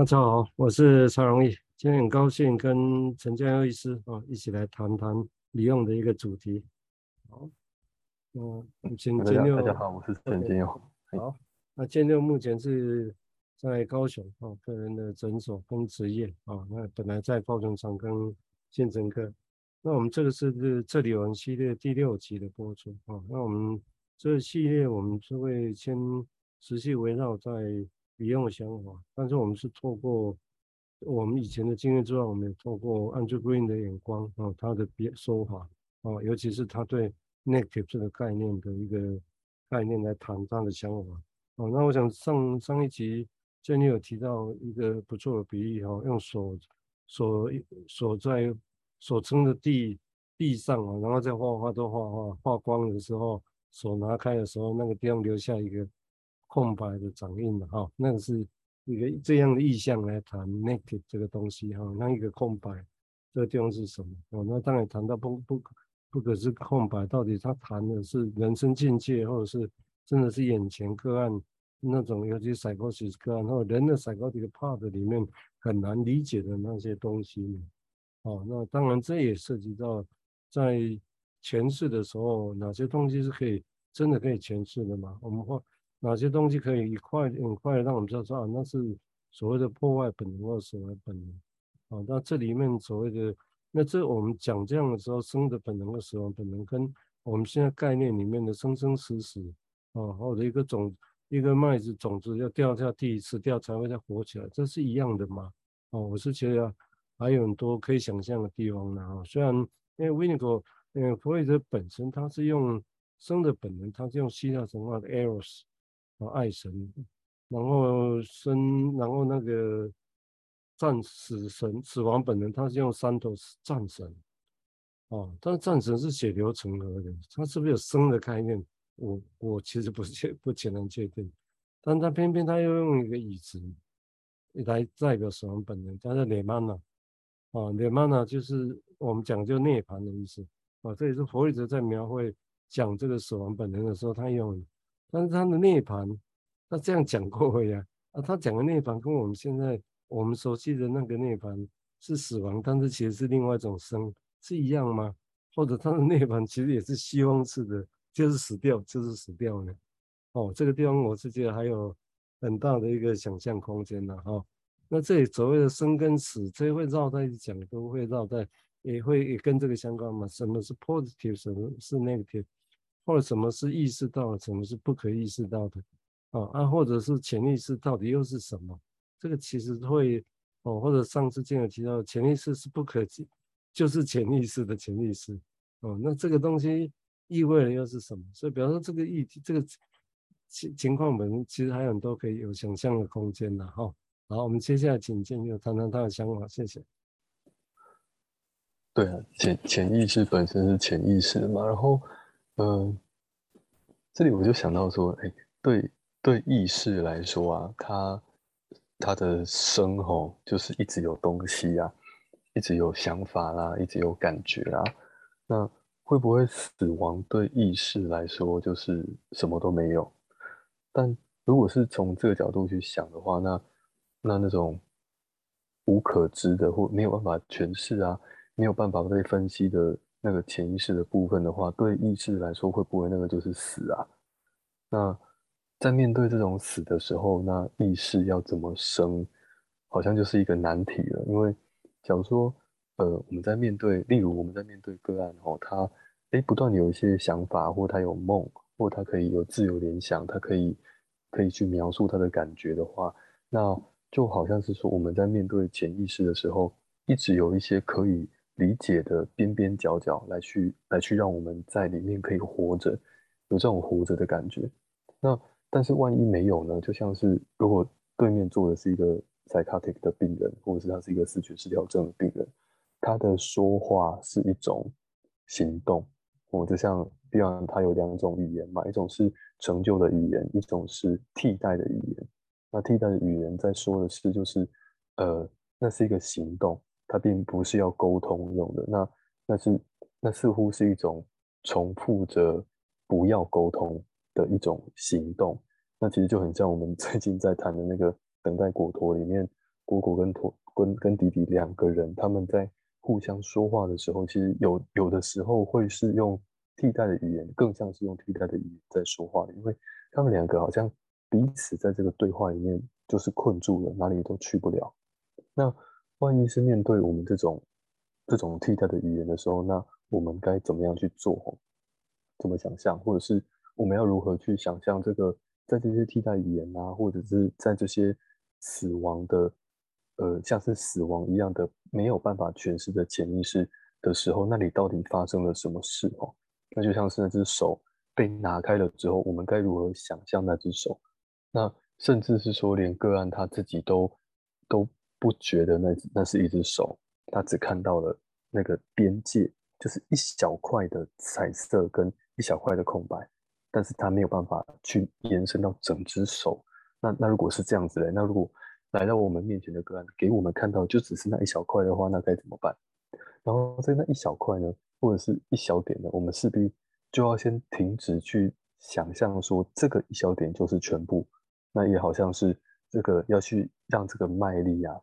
大家好，我是曹荣义，今天很高兴跟陈建佑医师啊一起来谈谈李用的一个主题。好，嗯，请建佑。大家好，我是陈建佑。好，那建佑目前是在高雄啊个人的诊所跟职业啊，那本来在高雄长庚精神科。那我们这个是这里有人系列第六集的播出啊，那我们这个系列我们就会先持续围绕在。别用的想法，但是我们是透过我们以前的经验之外，我们也透过 Andrew Green 的眼光啊，他的别说法啊，尤其是他对 negative 这个概念的一个概念来谈他的想法啊。那我想上上一集建议有提到一个不错的比喻哈，用手手手在所撑的地地上啊，然后在画画都画画画光的时候，手拿开的时候，那个地方留下一个。空白的掌印的哈，那个是一个这样的意象来谈 native 这个东西哈，那一个空白这个地方是什么？哦，那当然谈到不不不可是空白，到底他谈的是人生境界，或者是真的是眼前个案那种，尤其 psychosis 个案，或者人的 psychotic part 里面很难理解的那些东西呢？哦，那当然这也涉及到在诠释的时候，哪些东西是可以真的可以诠释的吗？我们会。哪些东西可以一块很快的让我们知道说啊，那是所谓的破坏本能或者所谓本能啊？那这里面所谓的那这我们讲这样的时候，生的本能和死亡本能，跟我们现在概念里面的生生死死啊，或者一个种一个麦子种子要掉下地死掉才会再活起来，这是一样的吗？哦，我是觉得还有很多可以想象的地方呢啊。虽然因为 Winnicott，嗯，弗洛伊德本身他是用生的本能，他是用希腊神话的 Eros。爱神，然后生，然后那个战死神、死亡本能，他是用三头战神，哦，但是战神是血流成河的，他是不是有生的概念？我我其实不确不全然确定，但他偏偏他又用一个椅子来代表死亡本能，叫做涅曼纳，啊，涅曼纳就是我们讲究涅槃的意思，啊，这也是弗洛伊德在描绘讲这个死亡本能的时候，他用。但是他的涅槃，他这样讲过呀？啊，他讲的涅槃跟我们现在我们熟悉的那个涅槃是死亡，但是其实是另外一种生，是一样吗？或者他的涅槃 其实也是希望式的，就是死掉，就是死掉呢？哦，这个地方我是觉得还有很大的一个想象空间的哈。那这里所谓的生跟死，这会绕在一起讲，都会绕在，也会也跟这个相关嘛？什么是 positive，什么是 negative？或者什么是意识到的，什么是不可意识到的，啊啊，或者是潜意识到底又是什么？这个其实会哦，或者上次经有提到，潜意识是不可及，就是潜意识的潜意识，哦，那这个东西意味的又是什么？所以，比方说这个意，这个情情况我们其实还有很多可以有想象的空间的哈。好，我们接下来请建佑谈谈他的想法，谢谢。对啊，潜潜意识本身是潜意识嘛，然后。嗯，这里我就想到说，哎，对对，意识来说啊，它它的生吼，就是一直有东西啊，一直有想法啦，一直有感觉啊。那会不会死亡对意识来说就是什么都没有？但如果是从这个角度去想的话，那那那种无可知的或没有办法诠释啊，没有办法被分析的。那个潜意识的部分的话，对意识来说会不会那个就是死啊？那在面对这种死的时候，那意识要怎么生，好像就是一个难题了。因为假如说，呃，我们在面对，例如我们在面对个案哦，他诶不断有一些想法，或他有梦，或他可以有自由联想，他可以可以去描述他的感觉的话，那就好像是说我们在面对潜意识的时候，一直有一些可以。理解的边边角角来去来去让我们在里面可以活着，有这种活着的感觉。那但是万一没有呢？就像是如果对面坐的是一个 psychotic 的病人，或者是他是一个视觉失调症的病人，他的说话是一种行动。我就像，比方他有两种语言嘛，一种是成就的语言，一种是替代的语言。那替代的语言在说的是，就是呃，那是一个行动。它并不是要沟通用的，那那是那似乎是一种重复着不要沟通的一种行动。那其实就很像我们 最近在谈的那个等待果陀里面，果果跟托跟跟弟弟两个人，他们在互相说话的时候，其实有有的时候会是用替代的语言，更像是用替代的语言在说话的，因为他们两个好像彼此在这个对话里面就是困住了，哪里都去不了。那万一是面对我们这种这种替代的语言的时候，那我们该怎么样去做？怎么想象，或者是我们要如何去想象这个，在这些替代语言啊，或者是在这些死亡的，呃，像是死亡一样的没有办法诠释的潜意识的时候，那里到底发生了什么事？哦，那就像是那只手被拿开了之后，我们该如何想象那只手？那甚至是说，连个案他自己都都不觉得那那是一只手，他只看到了那个边界，就是一小块的彩色跟一小块的空白，但是他没有办法去延伸到整只手。那那如果是这样子嘞，那如果来到我们面前的个案，给我们看到就只是那一小块的话，那该怎么办？然后在那一小块呢，或者是一小点呢，我们势必就要先停止去想象说这个一小点就是全部。那也好像是这个要去让这个卖力啊，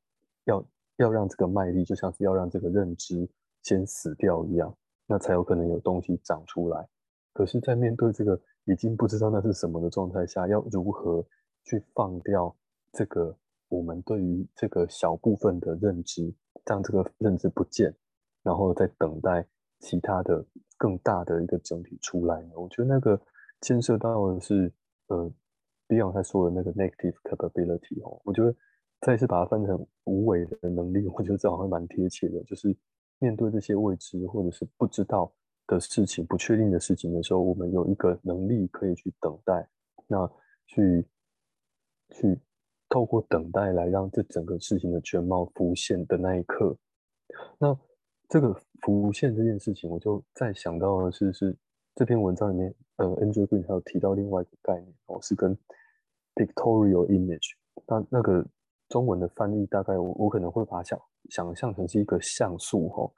要要让这个卖力，就像是要让这个认知先死掉一样，那才有可能有东西长出来。可是，在面对这个已经不知道那是什么的状态下，要如何去放掉这个我们对于这个小部分的认知，让这个认知不见，然后再等待其他的更大的一个整体出来呢？我觉得那个牵涉到的是，呃，Beyond 他说的那个 negative capability 哦，我觉得再次把它分成无为的能力，我觉得这好像蛮贴切的，就是面对这些未知或者是不知道。的事情，不确定的事情的时候，我们有一个能力可以去等待，那去去透过等待来让这整个事情的全貌浮现的那一刻，那这个浮现这件事情，我就再想到的是，是这篇文章里面，呃，Andrew Green 还有提到另外一个概念，哦，是跟 pictorial image，那那个中文的翻译大概我我可能会把它想想象成是一个像素，哦，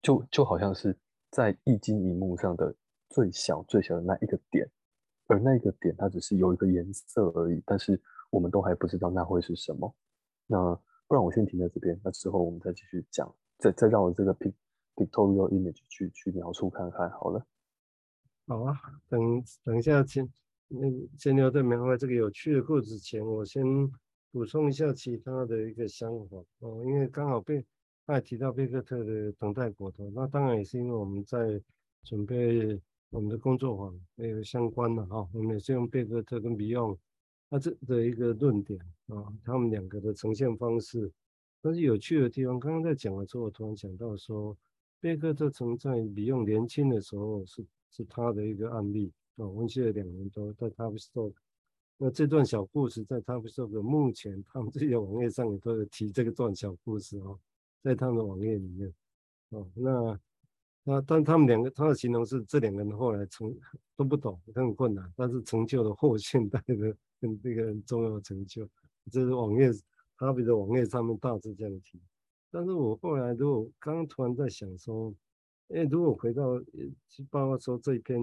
就就好像是。在液晶萤幕上的最小最小的那一个点，而那个点它只是有一个颜色而已，但是我们都还不知道那会是什么。那不然我先停在这边，那之后我们再继续讲，再再让我这个 pictorial image 去去描述看看好了。好啊，等等一下先那先留在描绘这个有趣的故事前，我先补充一下其他的一个想法哦，因为刚好被。他也提到贝克特的等待国度，那当然也是因为我们在准备我们的工作坊，也有相关的哈，我们也是用贝克特跟 Beyond 他这的一个论点啊，他们两个的呈现方式。但是有趣的地方，刚刚在讲的时候，我突然想到说，贝克特曾在比昂年轻的时候是是他的一个案例啊，温习了两年多在 Tavistock。那这段小故事在 Tavistock 目前他们这些网页上也都有提这个段小故事哦。在他们的网页里面，哦，那那但他们两个，他的形容是这两个人后来成都不懂，很困难，但是成就了后现代的跟这个很重要的成就。这是网页，他们的网页上面大致这样提。但是我后来如果刚刚突然在想说，哎，如果回到就包括说这篇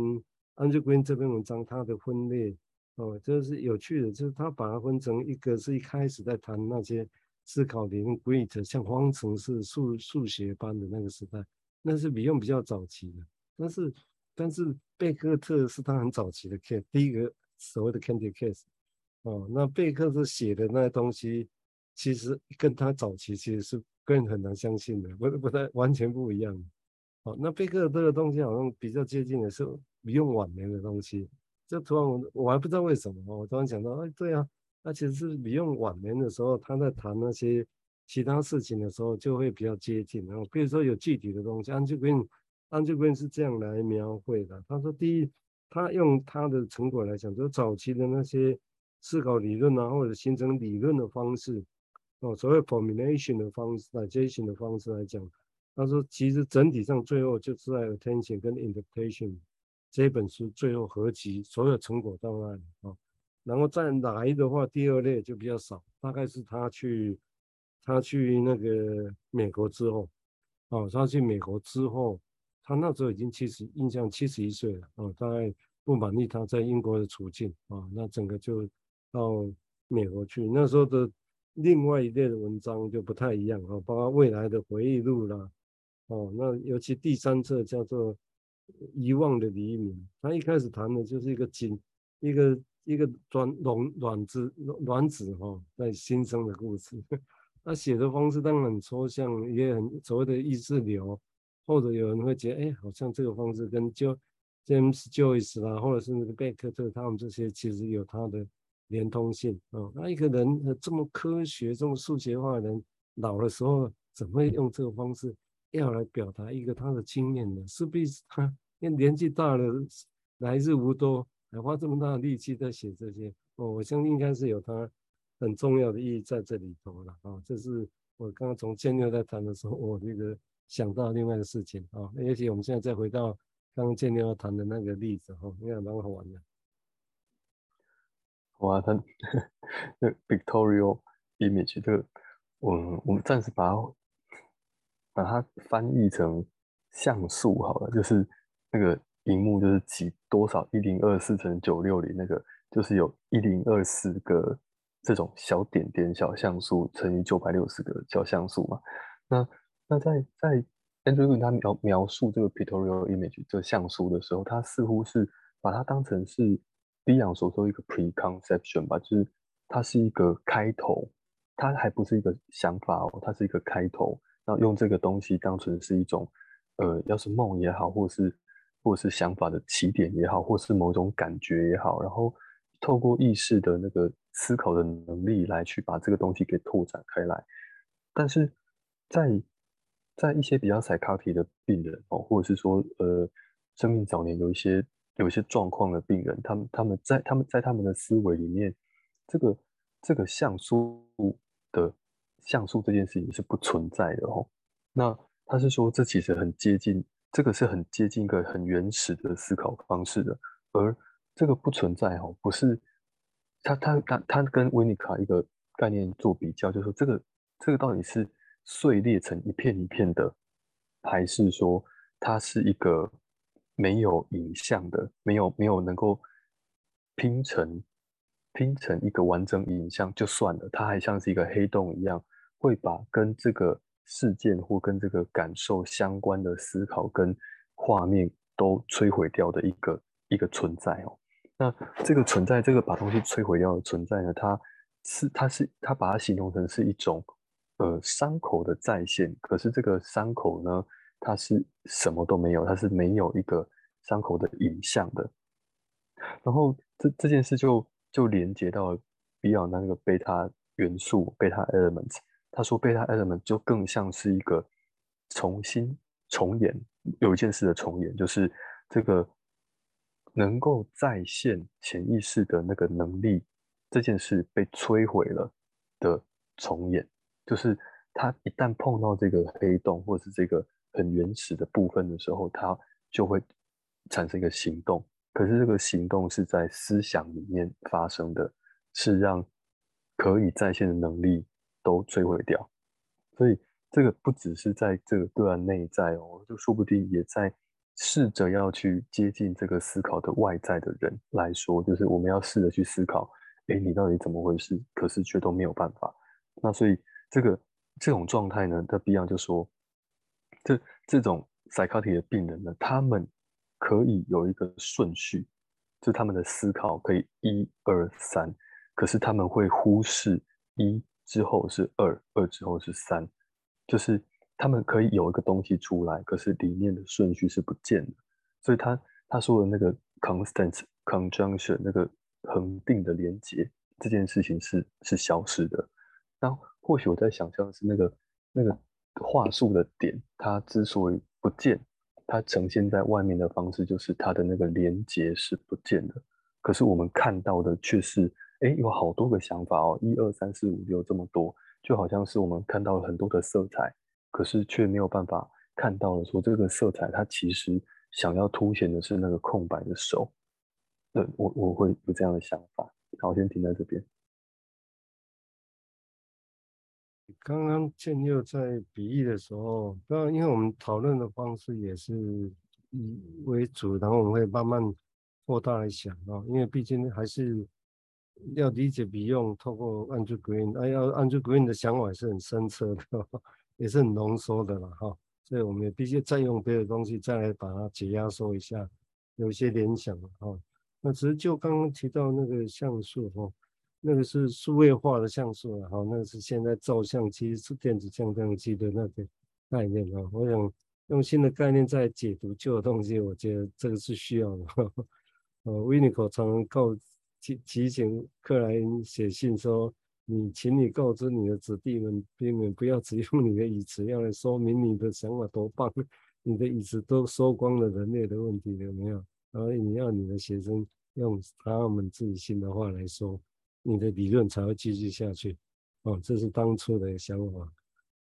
Andrew Green 这篇文章，它的分类哦，这是有趣的，就是他把它分成一个是一开始在谈那些。思考里面，Great 像方程式数数学班的那个时代，那是 Beyond 比较早期的。但是，但是贝克特是他很早期的 case，第一个所谓的 Candy case。哦，那贝克特写的那些东西，其实跟他早期其实是更很难相信的，不不太完全不一样。哦，那贝克特的东西好像比较接近的是 Beyond 晚年的东西。这突然我我还不知道为什么，我突然想到，哎，对啊。那其实是你用晚年的时候，他在谈那些其他事情的时候，就会比较接近。然后比如说有具体的东西，Andrew Green，Andrew Green 是这样来描绘的。他说，第一，他用他的成果来讲，就早期的那些思考理论啊，或者形成理论的方式，哦，所谓 formulation 的方式，digestion 的方式来讲，他说其实整体上最后就是在 attention 跟 interpretation 这本书最后合集所有成果档案啊。然后再来的话，第二类就比较少，大概是他去他去那个美国之后，哦，他去美国之后，他那时候已经七十，印象七十一岁了，哦，大概不满意他在英国的处境，啊、哦，那整个就到美国去。那时候的另外一类的文章就不太一样啊，包括未来的回忆录啦，哦，那尤其第三册叫做遗忘的黎明，他一开始谈的就是一个精，一个一个卵卵卵子卵子哈在新生的故事。他写的方式当然很抽象，也很所谓的意识流，或者有人会觉得，哎，好像这个方式跟就 James Joyce 啦，或者是那个贝克特他们这些其实有他的连通性啊。那一个人这么科学、这么数学化的人，老的时候怎么会用这个方式要来表达一个他的经验呢？势必他因为年纪大了，来日无多，还花这么大的力气在写这些，哦，我相信应该是有他。很重要的意义在这里头了啊！这是我刚刚从建六在谈的时候，我这个想到另外的事情啊。而且我们现在再回到刚刚建六要谈的那个例子哈，应该蛮好玩的。哇，他 那 victorial image 这个，我我们暂时把它把它翻译成像素好了，就是那个荧幕就是几多少一零二四乘九六零那个，就是有一零二四个。这种小点点小像素乘以九百六十个小像素嘛，那那在在 Andrew 他描描述这个 pictorial image 这个像素的时候，他似乎是把它当成是 Beyond 所说一个 preconception 吧，就是它是一个开头，它还不是一个想法哦，它是一个开头，然后用这个东西当成是一种呃，要是梦也好，或是或是想法的起点也好，或是某种感觉也好，然后透过意识的那个。思考的能力来去把这个东西给拓展开来，但是在在一些比较 psychotic 的病人哦，或者是说呃生命早年有一些有一些状况的病人，他们他们在他们在他们的思维里面，这个这个像素的像素这件事情是不存在的哦。那他是说这其实很接近，这个是很接近一个很原始的思考方式的，而这个不存在哦，不是。他他他他跟维尼卡一个概念做比较，就是说这个这个到底是碎裂成一片一片的，还是说它是一个没有影像的，没有没有能够拼成拼成一个完整影像就算了，它还像是一个黑洞一样，会把跟这个事件或跟这个感受相关的思考跟画面都摧毁掉的一个一个存在哦。那这个存在，这个把东西摧毁掉的存在呢？它是，它是，它把它形容成是一种，呃，伤口的再现。可是这个伤口呢，它是什么都没有，它是没有一个伤口的影像的。然后这这件事就就连接到比尔那个贝塔元素，贝塔 element。他说贝塔 element 就更像是一个重新重演，有一件事的重演，就是这个。能够再现潜意识的那个能力，这件事被摧毁了的重演，就是他一旦碰到这个黑洞或是这个很原始的部分的时候，他就会产生一个行动。可是这个行动是在思想里面发生的，是让可以再现的能力都摧毁掉。所以这个不只是在这个个案内在哦，就说不定也在。试着要去接近这个思考的外在的人来说，就是我们要试着去思考，哎，你到底怎么回事？可是却都没有办法。那所以这个这种状态呢，他必要就说，这这种 psychotic 的病人呢，他们可以有一个顺序，就他们的思考可以一二三，可是他们会忽视一之后是二，二之后是三，就是。他们可以有一个东西出来，可是里面的顺序是不见的，所以他他说的那个 constant conjunction 那个恒定的连接这件事情是是消失的。那或许我在想象是那个那个话术的点，它之所以不见，它呈现在外面的方式就是它的那个连接是不见的。可是我们看到的却是，哎，有好多个想法哦，一二三四五六这么多，就好像是我们看到了很多的色彩。可是却没有办法看到了，说这个色彩它其实想要凸显的是那个空白的手。对，我我会有这样的想法。好，我先停在这边。刚刚建佑在比喻的时候，当然因为我们讨论的方式也是以为主，然后我们会慢慢扩大来想啊，因为毕竟还是要理解比用透过 Andrew Green，哎，要 Andrew Green 的想法也是很深刻的，也是很浓缩的了哈。所以我们也必须再用别的东西再来把它解压缩一下，有一些联想哈。那只是就刚刚提到那个像素哈，那个是数位化的像素啊，好，那个是现在照相机是电子相机机的那个概念啊。我想用新的概念在解读旧的东西，我觉得这个是需要的。呃，Winiko 常常告提提醒克莱因写信说。你，请你告知你的子弟们，避免不要只用你的椅子，要来说明你的想法多棒。你的椅子都说光了人类的问题有没有？然后你要你的学生用他们自己新的话来说，你的理论才会继续下去。哦，这是当初的想法。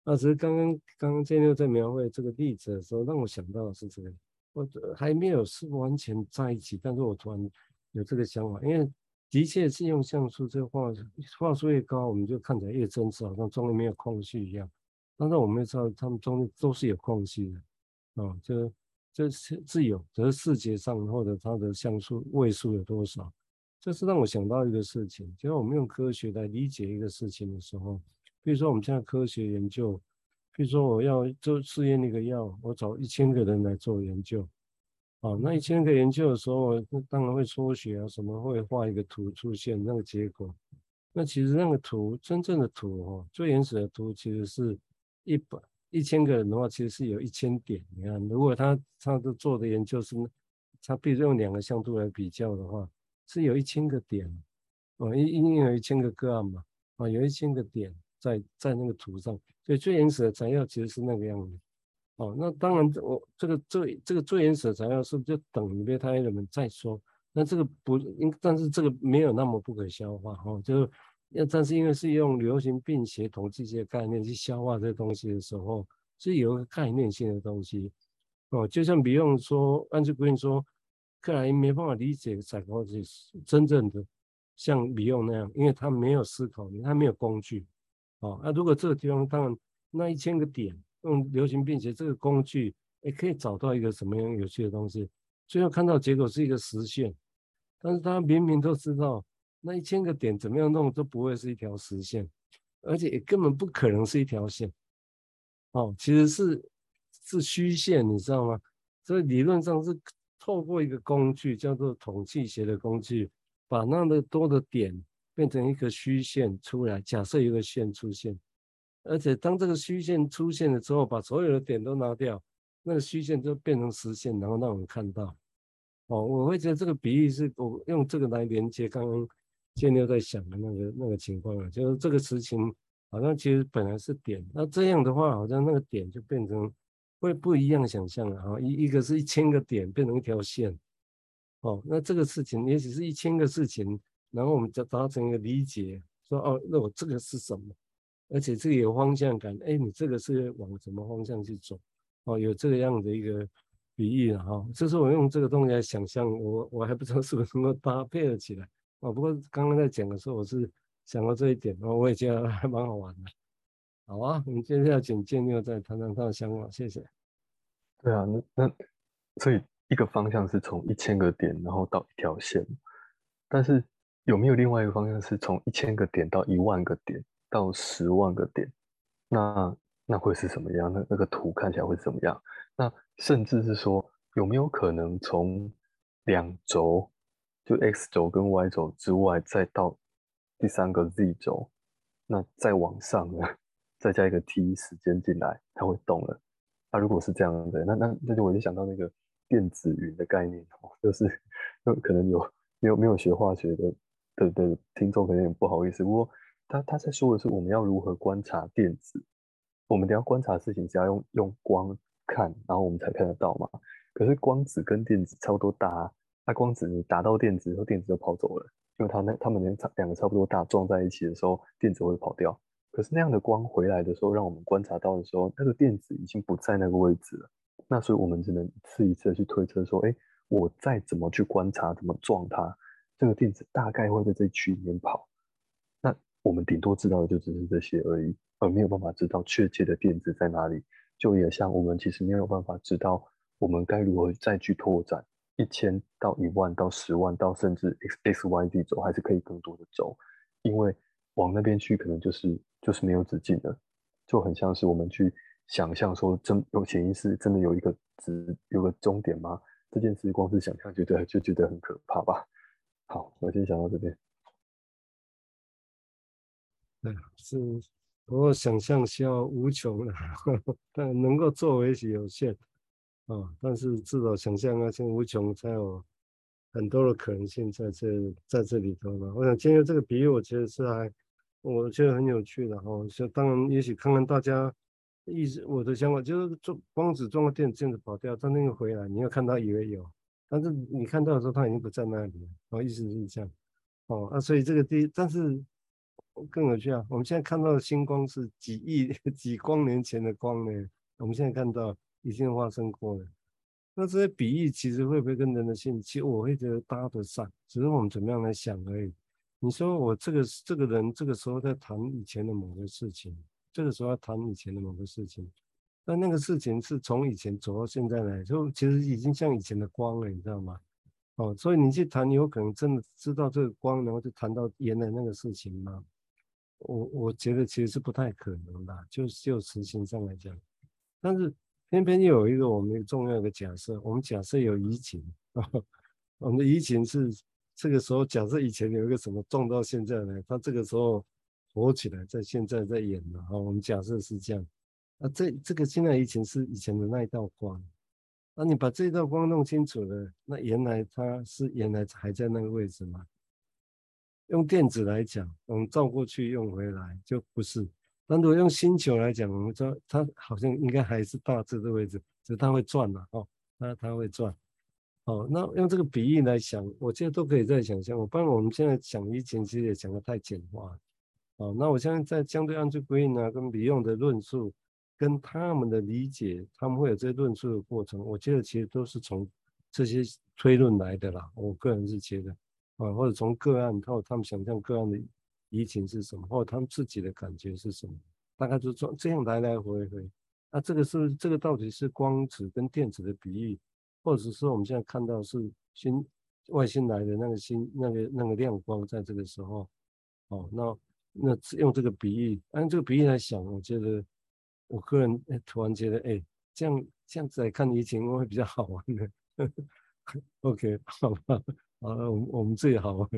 那只是刚刚刚刚建六在描绘这个例子的时候，让我想到的是这个，我还没有是完全在一起，但是我突然有这个想法，因为。的确是用像素这个画画素越高，我们就看起来越真实，好像中间没有空隙一样。但是我们知道，他们中间都是有空隙的，哦，这这是自由，只是视觉上或者它的像素位数有多少。这是让我想到一个事情，就是我们用科学来理解一个事情的时候，比如说我们现在科学研究，比如说我要做试验那个药，我找一千个人来做研究。啊，那一千个研究的时候，那当然会抽血啊，什么会画一个图出现那个结果。那其实那个图，真正的图哈，最原始的图其实是一百一千个人的话，其实是有一千点。你看，如果他他的做的研究是，他比如用两个像素来比较的话，是有一千个点，哦，一一定有一千个个案嘛，啊，有一千个点在在那个图上，所以最原始的材料其实是那个样子。哦，那当然，我这个最这个最原始的材料是不是就等于胚胎人们再说？那这个不应，但是这个没有那么不可消化哈、哦。就要，但是因为是用流行病学统计学概念去消化这东西的时候，是有一个概念性的东西。哦，就像比方说，Andrew Green 说，克莱因没办法理解散户是真正的像比用那样，因为他没有思考，他没有工具。哦，那如果这个地方，当然那一千个点。用流行病学这个工具，也可以找到一个什么样有趣的东西。最后看到结果是一个实线，但是他明明都知道那一千个点怎么样弄都不会是一条实线，而且也根本不可能是一条线。哦，其实是是虚线，你知道吗？所以理论上是透过一个工具叫做统计学的工具，把那么多的点变成一个虚线出来。假设一个线出现。而且当这个虚线出现了之后，把所有的点都拿掉，那个虚线就变成实线，然后让我们看到。哦，我会觉得这个比喻是我用这个来连接刚刚建六在想的那个那个情况啊，就是这个事情好像其实本来是点，那这样的话好像那个点就变成会不一样想象了哈，一一个是一千个点变成一条线，哦，那这个事情也许是一千个事情，然后我们就达成一个理解，说哦，那我这个是什么？而且这个有方向感，哎，你这个是往什么方向去走？哦，有这个样的一个比喻了哈。这是我用这个东西来想象，我我还不知道是不是能够搭配了起来。哦，不过刚刚在讲的时候，我是想到这一点，然哦，我也觉得还蛮好玩的。好啊，我们接下来请建六再谈谈他的想法，谢谢。对啊，那那所以一个方向是从一千个点，然后到一条线，但是有没有另外一个方向是从一千个点到一万个点？到十万个点，那那会是什么样？那那个图看起来会怎么样？那甚至是说，有没有可能从两轴，就 x 轴跟 y 轴之外，再到第三个 z 轴，那再往上呢，再加一个 t 时间进来，它会动了。那、如果是这样的，那那那就我就想到那个电子云的概念哦，就是就可能有没有没有学化学的的的听众可能有点不好意思，不过。他他在说的是我们要如何观察电子，我们得要观察事情是要用用光看，然后我们才看得到嘛。可是光子跟电子差不多大，那光子你打到电子，然后电子就跑走了，因为它那它们两两个差不多大，撞在一起的时候，电子会跑掉。可是那样的光回来的时候，让我们观察到的时候，那个电子已经不在那个位置了。那所以我们只能一次一次的去推测说，哎，我再怎么去观察，怎么撞它，这个电子大概会在这区里面跑。那我们顶多知道的就只是这些而已，而没有办法知道确切的电子在哪里。就也像我们其实没有办法知道我们该如何再去拓展一千到一万到十万到甚至 x x y z 轴，还是可以更多的轴，因为往那边去可能就是就是没有止境的，就很像是我们去想象说真有潜意识真的有一个值有个终点吗？这件事光是想象觉得就觉得很可怕吧。好，我先想到这边。对，是，不过想象需要无穷的，但能够作为是有限，啊、但是至少想象啊，像无穷才有很多的可能性在这在这里头嘛。我想今天这个比喻，我觉得是还，我觉得很有趣的哈。就、当然，也许看看大家意思，我的想法就是，做光子装个电子，电子跑掉，但那个回来，你要看到以为有，但是你看到的时候，它已经不在那里了。哦，意思是这样，哦，啊，所以这个第，但是。更有趣啊！我们现在看到的星光是几亿、几光年前的光呢？我们现在看到已经发生过了。那这些比喻其实会不会跟人的心？其实我会觉得搭得上，只是我们怎么样来想而已。你说我这个这个人这个时候在谈以前的某个事情，这个时候要谈以前的某个事情，但那个事情是从以前走到现在来，就其实已经像以前的光了，你知道吗？哦，所以你去谈，有可能真的知道这个光，然后就谈到原来那个事情吗？我我觉得其实是不太可能的，就就实行上来讲，但是偏偏又有一个我们重要的假设，我们假设有移情，我们的移情是这个时候假设以前有一个什么撞到现在呢，他这个时候活起来，在现在在演了，我们假设是这样，那这这个现在移情是以前的那一道光，那你把这一道光弄清楚了，那原来它是原来还在那个位置吗？用电子来讲，我们照过去用回来就不是。但如果用星球来讲，我们说它好像应该还是大致的位置，只是它会转了哦，它它会转。哦，那用这个比喻来想，我觉得都可以再想象。我不然我们现在讲移情，其实也讲得太简化。哦，那我现在在相对按区归因呢，跟比用的论述，跟他们的理解，他们会有这些论述的过程，我觉得其实都是从这些推论来的啦。我个人是觉得。啊，或者从个案，或者他们想象个案的移情是什么，或者他们自己的感觉是什么，大概就这这样来来回回。那这个是这个到底是光子跟电子的比喻，或者是我们现在看到是新外星来的那个新那个那个亮光，在这个时候，哦，那那用这个比喻，按这个比喻来想，我觉得我个人突然觉得，哎，这样这样子来看疫情会比较好玩的。OK，好吧。好，我们我们自己好玩，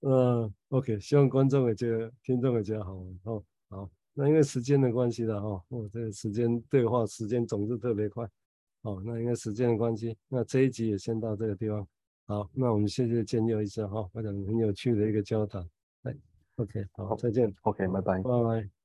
呃，OK，希望观众也觉得，听众也觉得好玩哦。好，那因为时间的关系了哈，我、这个时间对话时间总是特别快，好，那因为时间的关系，那这一集也先到这个地方。好，那我们谢谢建佑医生哈，我想很有趣的一个交谈。哎，OK，好，再见。OK，拜拜。拜拜。